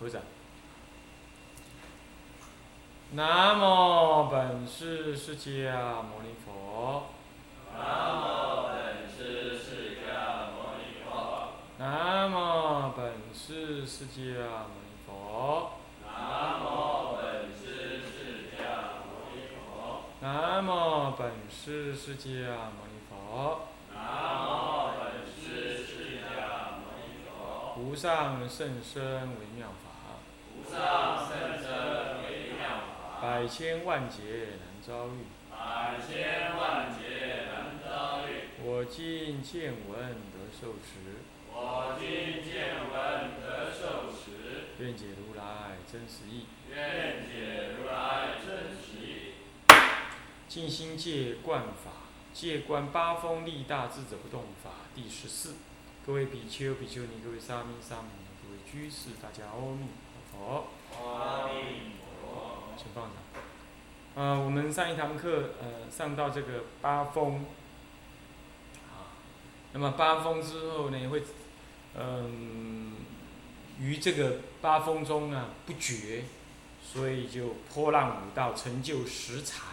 合掌。南无本师释迦牟尼佛。南无本师释迦牟尼佛。南无本师释迦牟尼佛。南无本师释迦牟尼佛。南无本师释迦牟尼佛。南无本师释迦牟尼佛。无上甚深微妙法。无上甚深微妙法。百千万劫难遭遇。百千万劫难遭遇。我今见闻得受持。我今见闻得受持。愿解如来真实义。愿解如来真实义。静心戒观法，戒观八风力大智者不动法第十四。各位比丘、比丘尼，各位沙弥、沙弥尼，各位居士，大家阿弥陀佛。阿弥陀。请放下。呃，我们上一堂课，呃，上到这个八风，啊，那么八风之后呢，会，嗯、于这个八风中呢不绝，所以就波浪五道，成就十禅，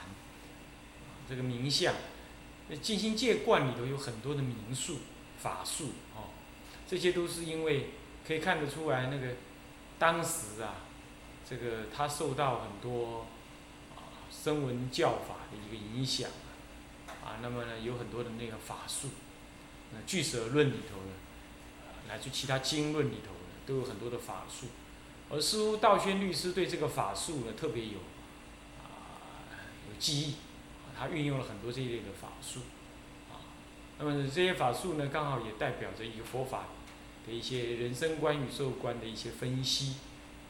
这个名相。那静心戒观里头有很多的名术、法术，哦，这些都是因为可以看得出来，那个当时啊，这个他受到很多啊声闻教法的一个影响啊，那么呢有很多的那个法术，那俱舍论里头呢，呃乃至其他经论里头呢，都有很多的法术，而似乎道宣律师对这个法术呢特别有啊有记忆，他运用了很多这一类的法术啊，那么这些法术呢刚好也代表着一个佛法的一些人生观、宇宙观的一些分析。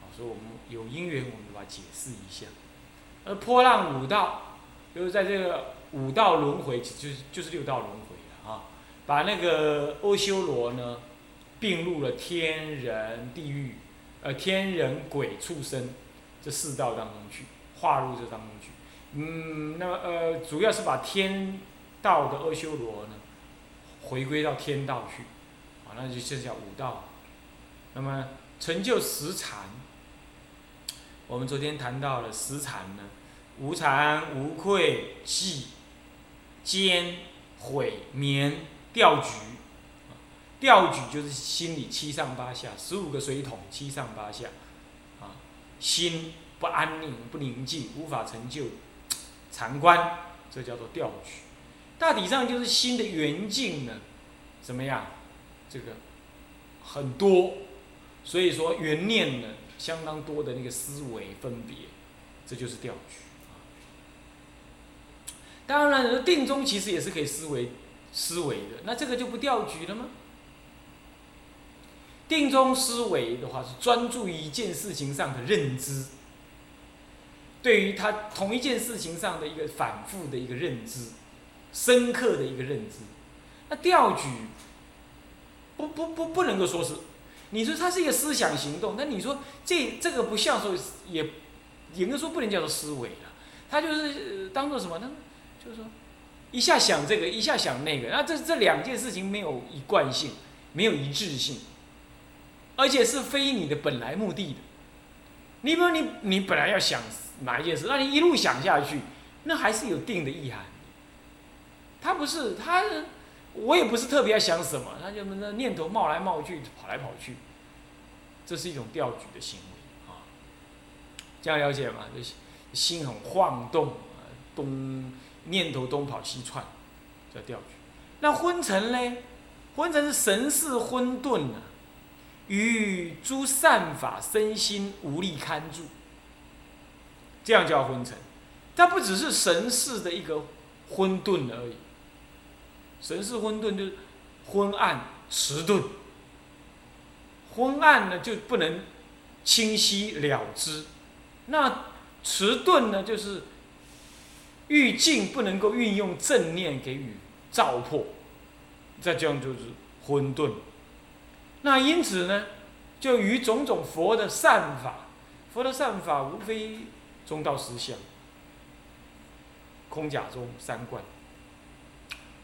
啊，所以我们有因缘，我们把它解释一下。而波浪五道，就是在这个五道轮回，就是就是六道轮回啊。把那个阿修罗呢，并入了天人、地狱，呃，天人、鬼、畜生这四道当中去，划入这当中去。嗯，那么呃，主要是把天道的阿修罗呢，回归到天道去，那就剩下五道。那么成就十禅。我们昨天谈到了十禅呢，无惭、无愧、忌、坚、悔、眠、调举。调举就是心里七上八下，十五个水桶七上八下，啊，心不安宁、不宁静，无法成就禅观，这叫做调举。大体上就是心的圆境呢，怎么样？这个很多，所以说原念呢。相当多的那个思维分别，这就是调举。当然了，定中其实也是可以思维思维的，那这个就不调举了吗？定中思维的话是专注于一件事情上的认知，对于他同一件事情上的一个反复的一个认知，深刻的一个认知。那调举不不不不能够说是。你说它是一个思想行动，那你说这这个不像说也，应该说不能叫做思维了，它就是当做什么呢？就是说一下想这个，一下想那个，那这这两件事情没有一贯性，没有一致性，而且是非你的本来目的的。你比如你你本来要想哪一件事，那你一路想下去，那还是有定的意涵。它不是它。我也不是特别要想什么，他就那念头冒来冒去，跑来跑去，这是一种调举的行为啊。这样了解吗？就心很晃动，东念头东跑西窜，叫调举。那昏沉呢？昏沉是神识混沌啊，与诸善法身心无力看住，这样叫昏沉。它不只是神识的一个混沌而已。神是混沌，就是昏暗迟钝。昏暗呢，就不能清晰了知；那迟钝呢，就是欲境不能够运用正念给予照破，这样就是混沌。那因此呢，就与种种佛的善法，佛的善法无非中道实相、空假中三观。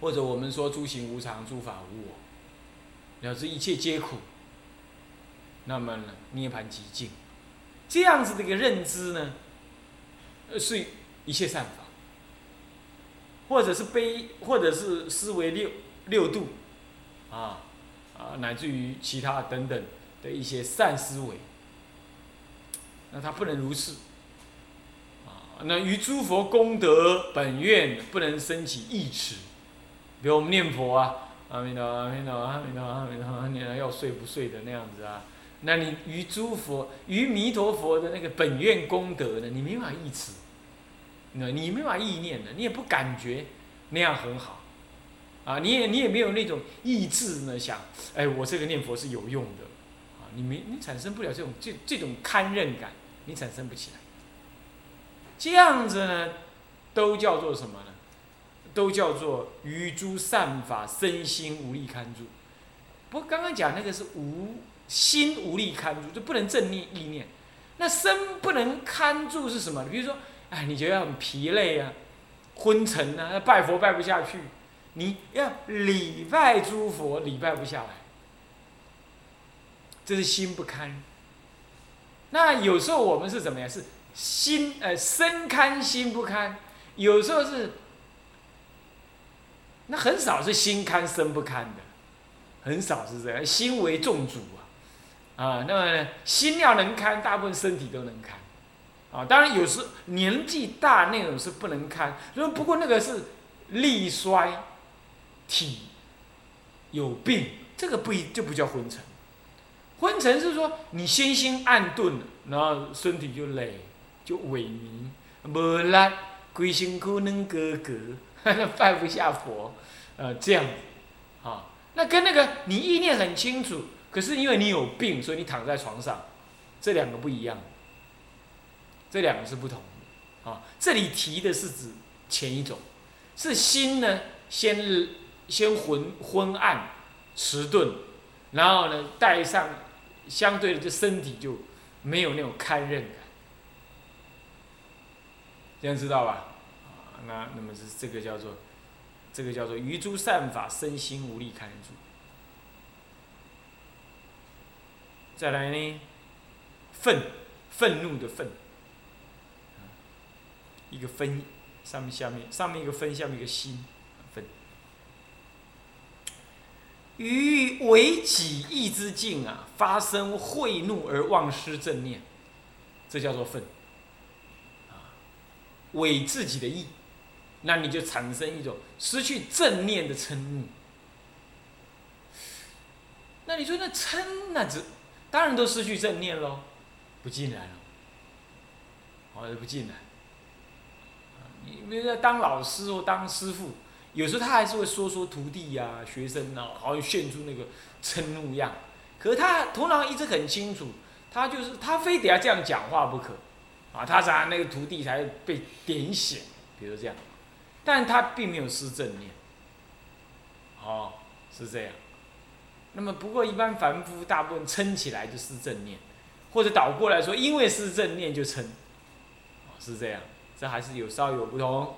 或者我们说诸行无常，诸法无我，了知一切皆苦。那么呢，涅盘极境这样子的一个认知呢，呃，是一切善法，或者是悲，或者是思维六六度，啊啊，乃至于其他等等的一些善思维，那他不能如是。那于诸佛功德本愿不能升起意持，比如我们念佛啊，阿弥陀阿弥陀阿弥陀阿弥陀，阿弥陀要睡不睡的那样子啊，那你于诸佛于弥陀佛的那个本愿功德呢，你没法意持，那你没法意念的，你也不感觉那样很好，啊，你也你也没有那种意志呢，想，哎，我这个念佛是有用的，啊，你没你产生不了这种这这种堪任感，你产生不起来。这样子呢，都叫做什么呢？都叫做于诸善法身心无力堪住。不过刚刚讲那个是无心无力堪住，就不能正念意念。那身不能堪住是什么？比如说，哎，你觉得很疲累啊，昏沉啊，拜佛拜不下去，你要礼拜诸佛，礼拜不下来，这是心不堪。那有时候我们是怎么样？是。心呃身堪心不堪，有时候是，那很少是心堪身不堪的，很少是这样，心为重主啊，啊，那么心要能堪，大部分身体都能堪，啊，当然有时年纪大那种是不能堪，说不过那个是力衰，体有病，这个不一就不叫昏沉，昏沉是说你心心暗钝，然后身体就累。就萎靡，没了，规身躯能哥哥，拜不下佛，呃，这样。子，啊，那跟那个你意念很清楚，可是因为你有病，所以你躺在床上，这两个不一样，这两个是不同的，啊，这里提的是指前一种，是心呢，先先昏昏暗迟钝，然后呢带上相对的这身体就没有那种堪任感。这样知道吧？啊，那那么是这个叫做，这个叫做余诸善法身心无力堪住。再来呢，愤，愤怒的愤，一个分，上面下面上面一个分，下面一个心，愤。于为己意之境啊，发生恚怒而忘失正念，这叫做愤。违自己的意，那你就产生一种失去正念的嗔怒。那你说那嗔那这当然都失去正念喽，不进来了，好像不进来。你比如说当老师或当师傅，有时候他还是会说说徒弟呀、学生啊，好像现出那个嗔怒样。可是他头脑一直很清楚，他就是他非得要这样讲话不可。啊，他啥那个徒弟才被点醒，比如这样，但他并没有失正念，哦，是这样。那么不过一般凡夫大部分撑起来就是正念，或者倒过来说，因为是正念就撑，哦，是这样，这还是有稍有不同。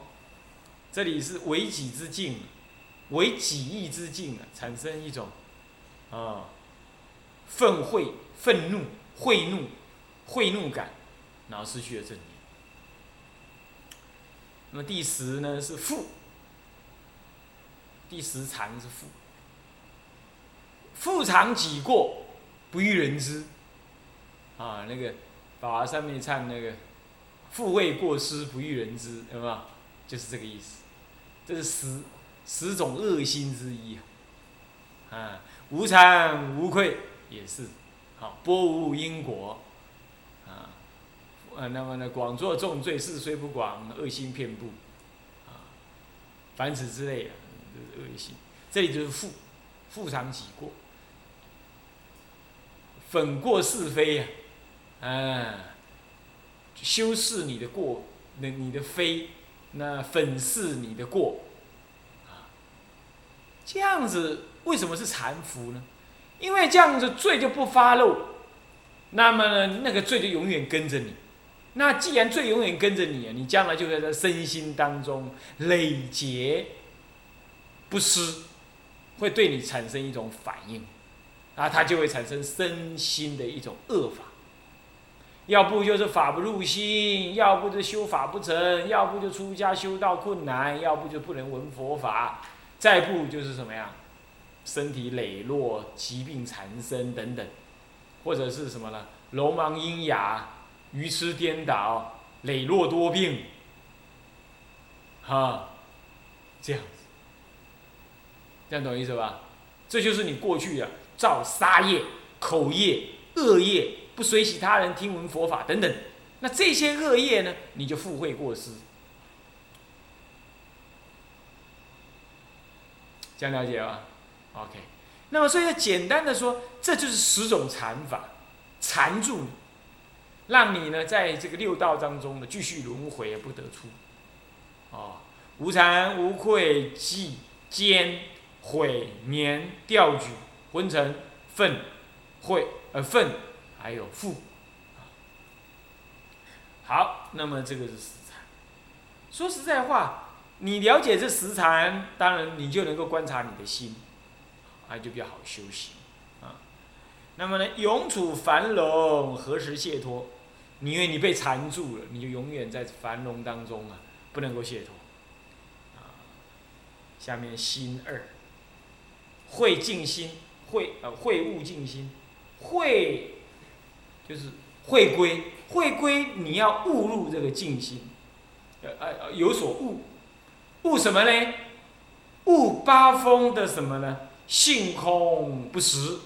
这里是为己之境，为己意之境啊，产生一种啊愤恚、愤怒、恚怒、恚怒感。然后失去了正念。那么第十呢是负，第十禅是负，负常己过，不欲人知。啊，那个法华上面唱那个“富为过失，不欲人知”，有没有？就是这个意思。这是十十种恶心之一啊。啊，无惭无愧也是，好，波无因果。呃，那么呢，广作重罪，事虽不广，恶心遍布，啊，凡此之类啊，就是恶心。这里就是复，复常己过，粉过是非呀，啊，修饰你的过，那你的非，那粉饰你的过，啊，这样子为什么是残服呢？因为这样子罪就不发漏，那么呢，那个罪就永远跟着你。那既然罪永远跟着你，你将来就在这身心当中累劫不失，会对你产生一种反应，啊，它就会产生身心的一种恶法。要不就是法不入心，要不就修法不成，要不就出家修道困难，要不就不能闻佛法，再不就是什么呀？身体羸弱、疾病缠身等等，或者是什么呢？聋盲喑哑、愚痴颠倒、磊落多病，哈，这样子，这样懂意思吧？这就是你过去啊造杀业、口业、恶业，不随喜他人听闻佛法等等，那这些恶业呢，你就附会过失，这样了解吧？OK，那么所以简单的说，这就是十种禅法，缠住你，让你呢在这个六道当中呢继续轮回而不得出。哦，无惭无愧忌奸毁年调举昏沉愤恚呃愤还有负。好，那么这个是十禅。说实在话，你了解这十禅，当然你就能够观察你的心。啊，就比较好修行，啊，那么呢，永处繁荣，何时解脱？你因为你被缠住了，你就永远在繁荣当中啊，不能够解脱。啊，下面心二，会静心，会呃会悟静心，会就是会归，会归你要悟入这个静心，呃呃有所悟，悟什么呢？悟八风的什么呢？性空不实，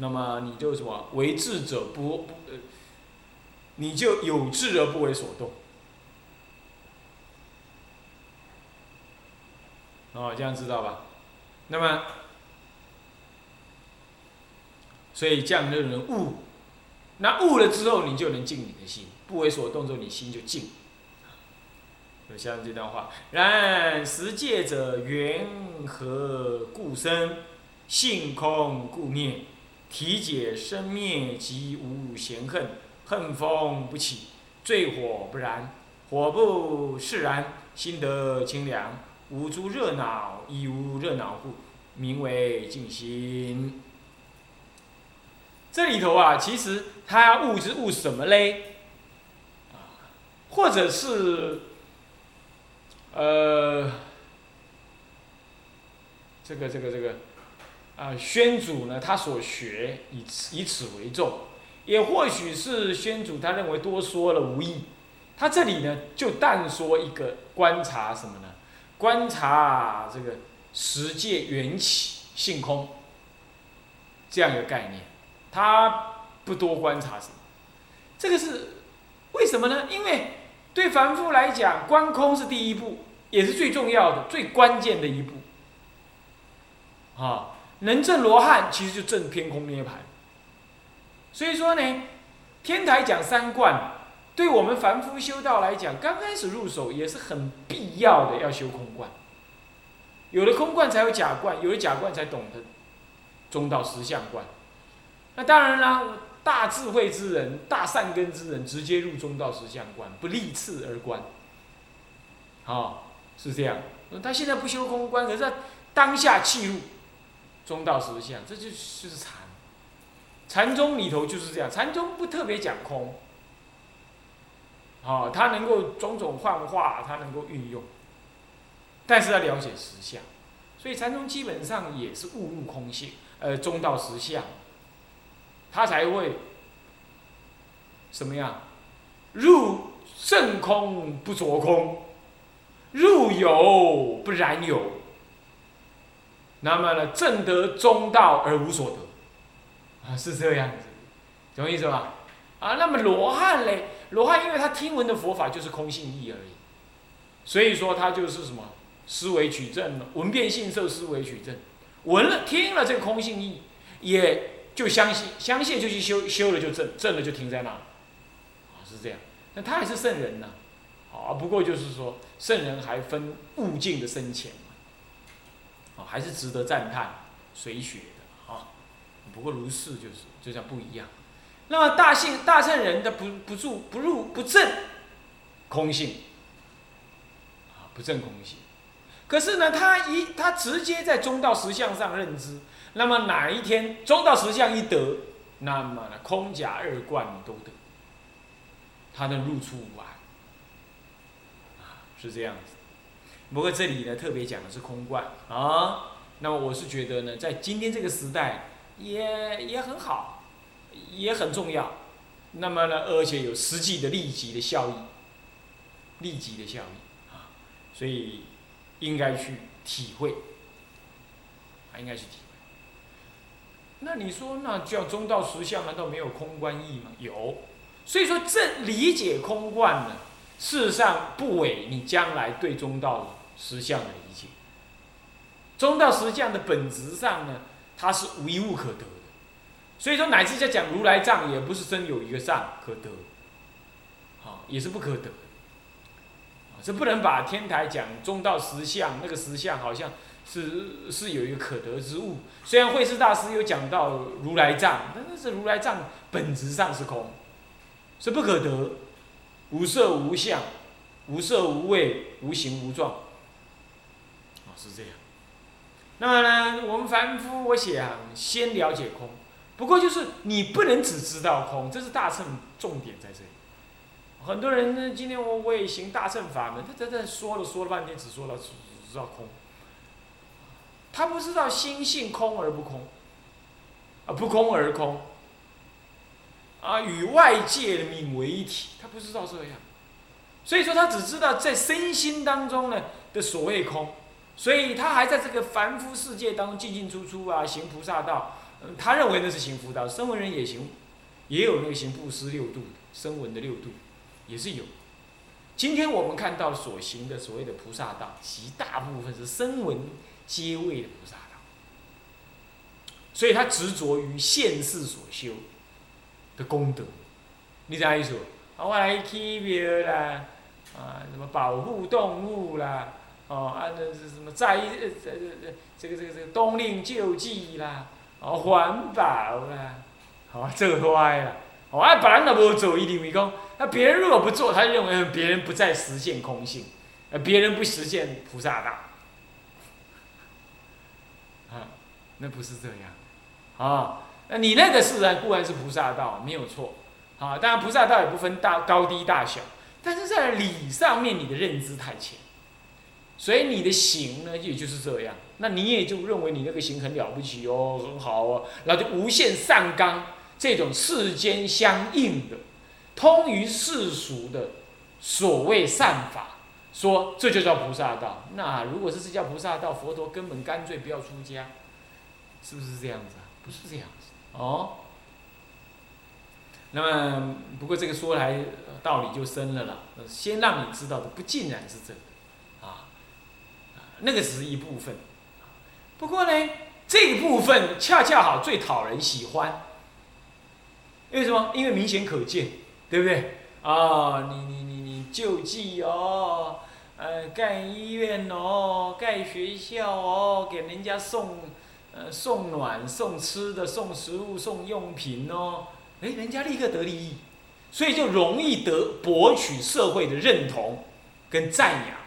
那么你就什么为智者不不呃，你就有智而不为所动。哦，这样知道吧？那么，所以这样的人悟，那悟了之后，你就能静你的心，不为所动之后，你心就静。就像这段话，然实界者缘何故生？性空故灭。体解生灭即无嫌恨，恨风不起，醉火不燃，火不释然，心得清凉。无诸热闹，亦无热闹故，名为静心。这里头啊，其实他悟是悟什么嘞？啊，或者是。呃，这个这个这个，啊，宣祖呢，他所学以此以此为重，也或许是宣祖他认为多说了无益，他这里呢就但说一个观察什么呢？观察这个十界缘起性空这样一个概念，他不多观察什么，这个是为什么呢？因为。对凡夫来讲，观空是第一步，也是最重要的、最关键的一步。啊，能证罗汉，其实就证偏空涅盘。所以说呢，天台讲三观，对我们凡夫修道来讲，刚开始入手也是很必要的，要修空观。有了空观，才有假观；有了假观，才懂得中道实相观。那当然啦。大智慧之人，大善根之人，直接入中道实相观，不立次而观。好，是这样。他现在不修空观，可是他当下契入中道实相，这就就是禅。禅宗里头就是这样，禅宗不特别讲空。好，他能够种种幻化，他能够运用，但是要了解实相，所以禅宗基本上也是误入空性，呃，中道实相。他才会什么样？入正空不着空，入有不染有。那么呢，正得中道而无所得，啊，是这样子，懂意思吧？啊，那么罗汉嘞，罗汉因为他听闻的佛法就是空性义而已，所以说他就是什么思维取证了，闻变性受思维取证，闻了听了这个空性义也。就相信，相信就去修，修了就正，正了就停在那，啊，是这样。那他还是圣人呢，啊，不过就是说，圣人还分悟境的深浅还是值得赞叹、随学的啊。不过如是就是，就像不一样。那么大性大圣人的不不住不入不正空性，啊，不正空性。可是呢，他一他直接在中道实相上认知。那么哪一天中道实相一得，那么呢空假二观都得，他能入出无碍，啊，是这样子。不过这里呢，特别讲的是空观啊。那么我是觉得呢，在今天这个时代，也也很好，也很重要。那么呢，而且有实际的立即的效益，立即的效益啊，所以应该去体会，啊，应该去体会。那你说，那叫中道实相，难道没有空观义吗？有。所以说，这理解空观呢，事实上不违你将来对中道实相的理解。中道实相的本质上呢，它是无一物可得的。所以说，乃至在讲如来藏，也不是真有一个藏可得，好，也是不可得。这不能把天台讲中道实相，那个实相好像是是有一个可得之物。虽然慧师大师有讲到如来藏，但是如来藏本质上是空。是不可得，无色无相，无色无味，无形无状。是这样。那么呢，我们凡夫，我想先了解空。不过就是你不能只知道空，这是大乘重点在这里。很多人呢，今天我我也行大乘法门，他在在说了说了半天，只说了只知道空。他不知道心性空而不空，啊，不空而空。啊，与外界泯为一体，他不知道这样，所以说他只知道在身心当中呢的所谓空，所以他还在这个凡夫世界当中进进出出啊，行菩萨道，他认为那是行福道，声闻人也行，也有那个行布施六度的声闻的六度，也是有。今天我们看到所行的所谓的菩萨道，极大部分是声闻皆位的菩萨道，所以他执着于现世所修。的功德，你怎意思？啊，我来起庙啦，啊，什么保护动物啦，哦，啊，那是什么在呃这这这个这个这个冬令救济啦，哦，环保啦，好，这个歪了。哦，啊，别人都无做，一定会讲，那别人如果不做，他就认为别人不再实现空性，呃，别人不实现菩萨道，啊，那不是这样，啊。那你那个自然固然是菩萨道，没有错，啊，当然菩萨道也不分大高低大小，但是在理上面你的认知太浅，所以你的行呢也就是这样，那你也就认为你那个行很了不起哦，很好哦，然后就无限上纲这种世间相应的，通于世俗的所谓善法，说这就叫菩萨道。那如果是这叫菩萨道，佛陀根本干脆不要出家，是不是这样子啊？不是这样子。哦，那么不过这个说来道理就深了了。先让你知道的不尽然是这个，那个只是一部分。不过呢，这一部分恰恰好最讨人喜欢。为什么？因为明显可见，对不对？啊，你你你你救济哦，呃，盖医院哦，盖学校哦，给人家送。呃，送暖、送吃的、送食物、送用品哦，哎，人家立刻得利益，所以就容易得博取社会的认同跟赞扬。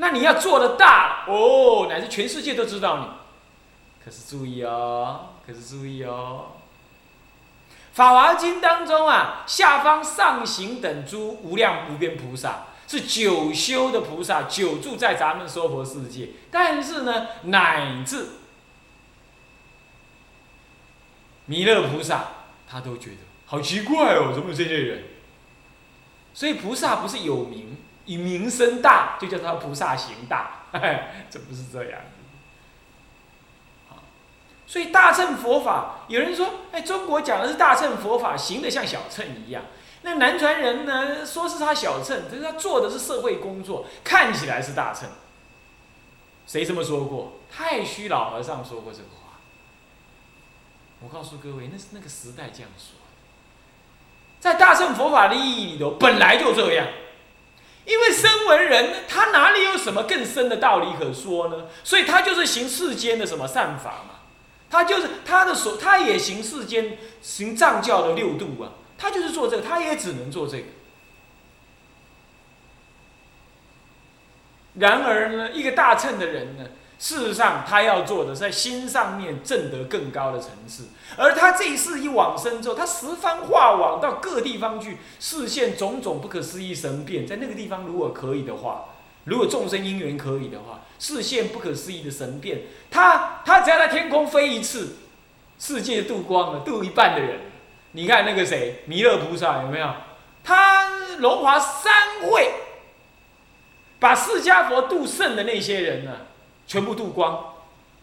那你要做的大哦，乃至全世界都知道你。可是注意哦，可是注意哦，《法华经》当中啊，下方上行等诸无量无边菩萨。是久修的菩萨，久住在咱们娑婆世界。但是呢，乃至弥勒菩萨，他都觉得好奇怪哦，怎么有这些人？所以菩萨不是有名，以名声大，就叫他菩萨行大，这不是这样所以大乘佛法，有人说，哎，中国讲的是大乘佛法，行的像小乘一样。那南传人呢？说是他小乘，可是他做的是社会工作，看起来是大乘。谁这么说过？太虚老和尚说过这个话。我告诉各位，那是那个时代这样说。在大乘佛法的意义里头，本来就这样。因为身为人，他哪里有什么更深的道理可说呢？所以他就是行世间的什么善法嘛。他就是他的所，他也行世间行藏教的六度啊。他就是做这个，他也只能做这个。然而呢，一个大乘的人呢，事实上，他要做的是在心上面证得更高的层次。而他这一世一往生之后，他十方化往到各地方去，视现种种不可思议神变。在那个地方，如果可以的话，如果众生因缘可以的话，视现不可思议的神变。他他只要在天空飞一次，世界度光了，度一半的人。你看那个谁，弥勒菩萨有没有？他龙华三会，把释迦佛度圣的那些人呢？全部度光，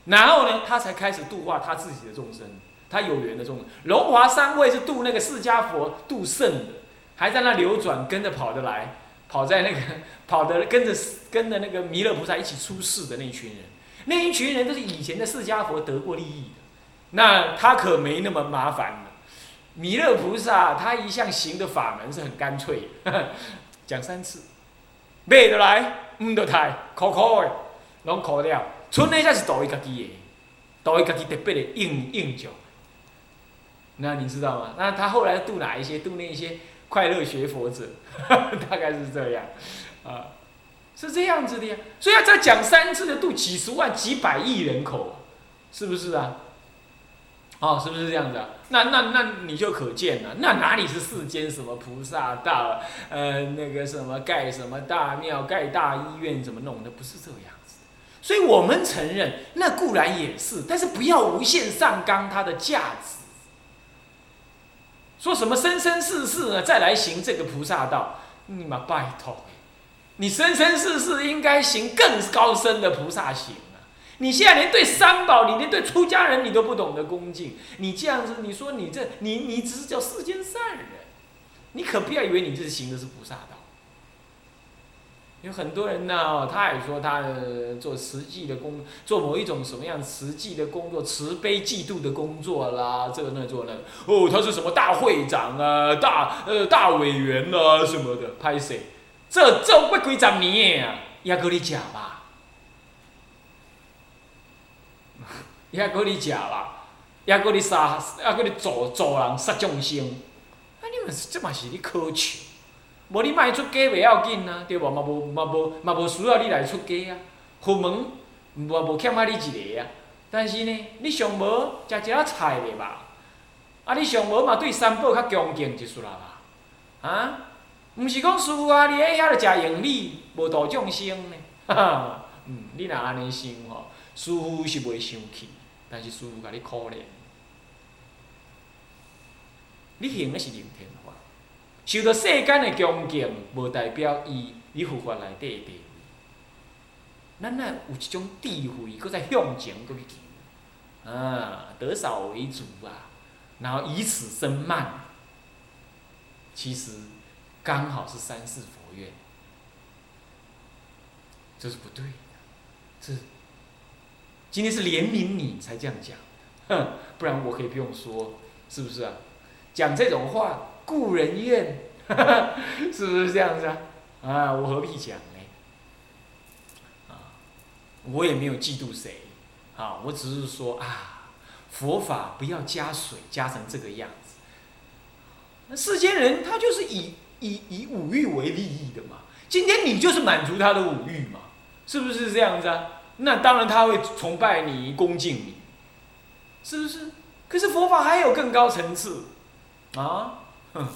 然后呢，他才开始度化他自己的众生，他有缘的众生。龙华三位是度那个释迦佛度圣的，还在那流转，跟着跑得来，跑在那个 跑的跟着跟着那个弥勒菩萨一起出世的那一群人，那一群人都是以前的释迦佛得过利益的，那他可没那么麻烦。弥勒菩萨他一向行的法门是很干脆，讲三次，背得来，唔得太，考考的。拢考了，剩的才是道伊家己的，道伊家己特别的应应教。那你知道吗？那他后来度哪一些？度那些快乐学佛者，大概是这样，啊，是这样子的呀。所以要再讲三次的度几十万、几百亿人口，是不是啊？哦，是不是这样子啊？那那那你就可见了，那哪里是世间什么菩萨大呃那个什么盖什么大庙、盖大医院怎么弄的？不是这样。所以我们承认，那固然也是，但是不要无限上纲它的价值。说什么生生世世呢？再来行这个菩萨道，你妈拜托，你生生世世应该行更高深的菩萨行啊！你现在连对三宝，你连对出家人你都不懂得恭敬，你这样子，你说你这你你只是叫世间善人，你可不要以为你这行的是菩萨道。有很多人呢，他也说他做实际的工，做某一种什么样实际的工作，慈悲嫉妒的工作啦，这个那做那，哦，他是什么大会长啊，大呃大委员啊什么的，拍摄，这这不几十年啊，也搁你假吧，也搁你假吧，也搁你杀，也搁你做做人杀众生，啊，你们是这嘛是你可笑。无你卖出家袂要紧啊，对无？嘛无嘛无嘛无需要你来出家啊。佛门无无欠啊你一个啊。但是呢，你上无食一仔菜袂吧？啊，你上无嘛对三宝较恭敬就是啦吧？啊，毋是讲师傅啊，你喺遐着食用米，无度众生呢？哈哈，嗯，你若安尼想吼，师傅是袂生气，但是师傅甲你可怜。你行的是灵天。受到世间的恭敬，无代表伊伊佛法内底的地位。咱若有一种智慧，搁再向前搁去求，啊，得少为主啊，然后以此生慢，其实刚好是三世佛愿，这是不对的。这今天是怜悯你才这样讲，哼，不然我可以不用说，是不是啊？讲这种话。故人怨，是不是这样子啊？啊，我何必讲呢？啊，我也没有嫉妒谁，啊，我只是说啊，佛法不要加水，加成这个样子。那世间人他就是以以以五欲为利益的嘛。今天你就是满足他的五欲嘛，是不是这样子啊？那当然他会崇拜你、恭敬你，是不是？可是佛法还有更高层次，啊。哼，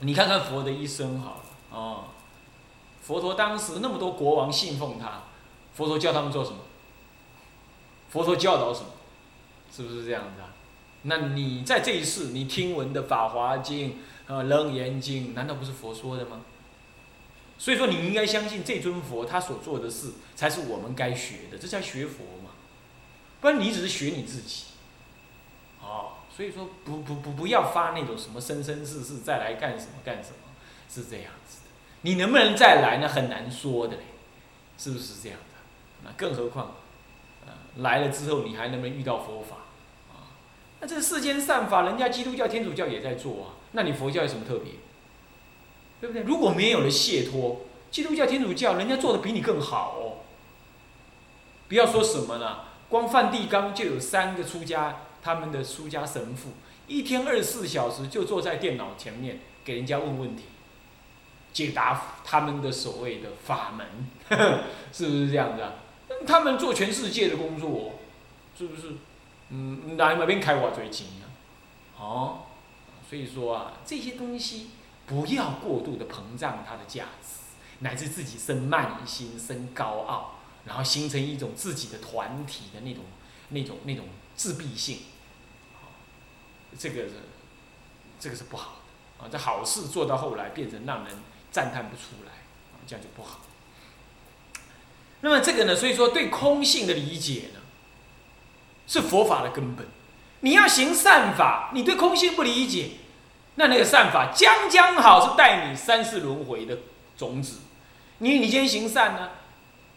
你看看佛的一生好了哦，佛陀当时那么多国王信奉他，佛陀教他们做什么？佛陀教导什么？是不是这样子啊？那你在这一世你听闻的《法华经》啊，《楞严经》，难道不是佛说的吗？所以说你应该相信这尊佛他所做的事才是我们该学的，这叫学佛嘛，不然你只是学你自己。所以说不不不不要发那种什么生生世世再来干什么干什么，是这样子的。你能不能再来呢？很难说的嘞，是不是这样的？那更何况，呃，来了之后你还能不能遇到佛法？啊，那这世间善法，人家基督教、天主教也在做啊。那你佛教有什么特别？对不对？如果没有了解脱，基督教、天主教人家做的比你更好哦。不要说什么了，光梵蒂冈就有三个出家。他们的出家神父一天二十四小时就坐在电脑前面给人家问问题，解答他们的所谓的法门，是不是这样子啊？他们做全世界的工作，是不是？嗯，哪那边开挖掘金啊？哦，所以说啊，这些东西不要过度的膨胀它的价值，乃至自己生慢心、生高傲，然后形成一种自己的团体的那种、那种、那种自闭性。这个是，这个是不好的啊！这好事做到后来变成让人赞叹不出来，这样就不好。那么这个呢？所以说对空性的理解呢，是佛法的根本。你要行善法，你对空性不理解，那那个善法将将好是带你三世轮回的种子。你你今天行善呢，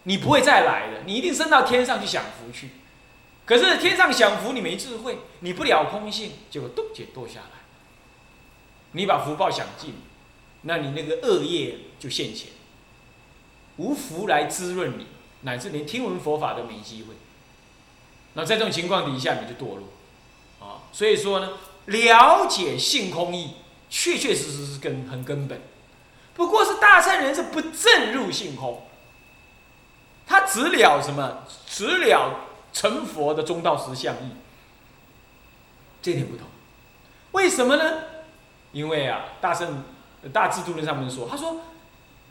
你不会再来的，你一定升到天上去享福去。可是天上享福你没智慧，你不了空性，结果都解堕下来。你把福报享尽，那你那个恶业就现前。无福来滋润你，乃至连听闻佛法都没机会。那在这种情况底下，你就堕落，啊，所以说呢，了解性空义，确确实实是根很根本。不过是大善人是不正入性空，他只了什么？只了成佛的中道实相义，这点不同。为什么呢？因为啊，大圣大智度论上面说，他说。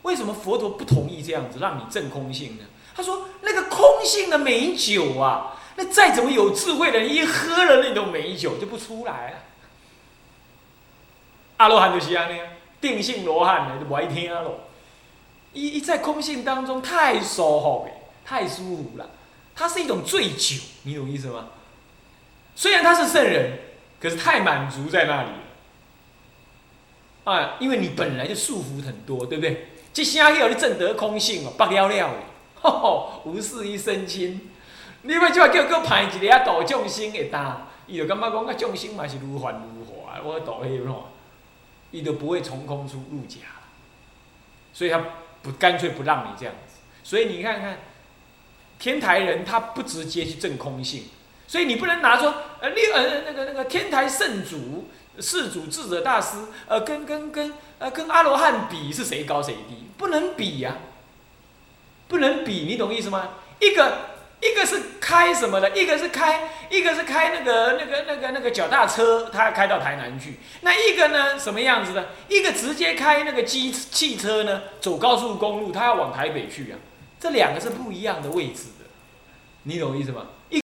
为什么佛陀不同意这样子让你证空性呢？他说：“那个空性的美酒啊，那再怎么有智慧的人一喝了那种美酒就不出来了。阿罗汉就是安尼，定性罗汉呢就不爱听咯。一一在空性当中太舒服，太舒服了。它是一种醉酒，你懂意思吗？虽然他是圣人，可是太满足在那里了。啊，因为你本来就束缚很多，对不对？”这声叫你证得空性哦，不了了的，无事一身轻。你要即话叫叫派一个啊度众生会当，伊就感觉讲啊众生嘛是如幻如化，我度迄种，伊就不会从空出入假，所以他不干脆不让你这样子。所以你看看，天台人他不直接去证空性，所以你不能拿说呃六呃那个那个天台圣祖。世祖智者大师，呃，跟跟跟呃跟阿罗汉比是谁高谁低？不能比呀，不能比，你懂意思吗？一个一个是开什么的，一个是开一个是开那个那个那个那个脚踏车，他开到台南去。那一个呢，什么样子的？一个直接开那个机汽车呢，走高速公路，他要往台北去啊。这两个是不一样的位置的，你懂我意思吗？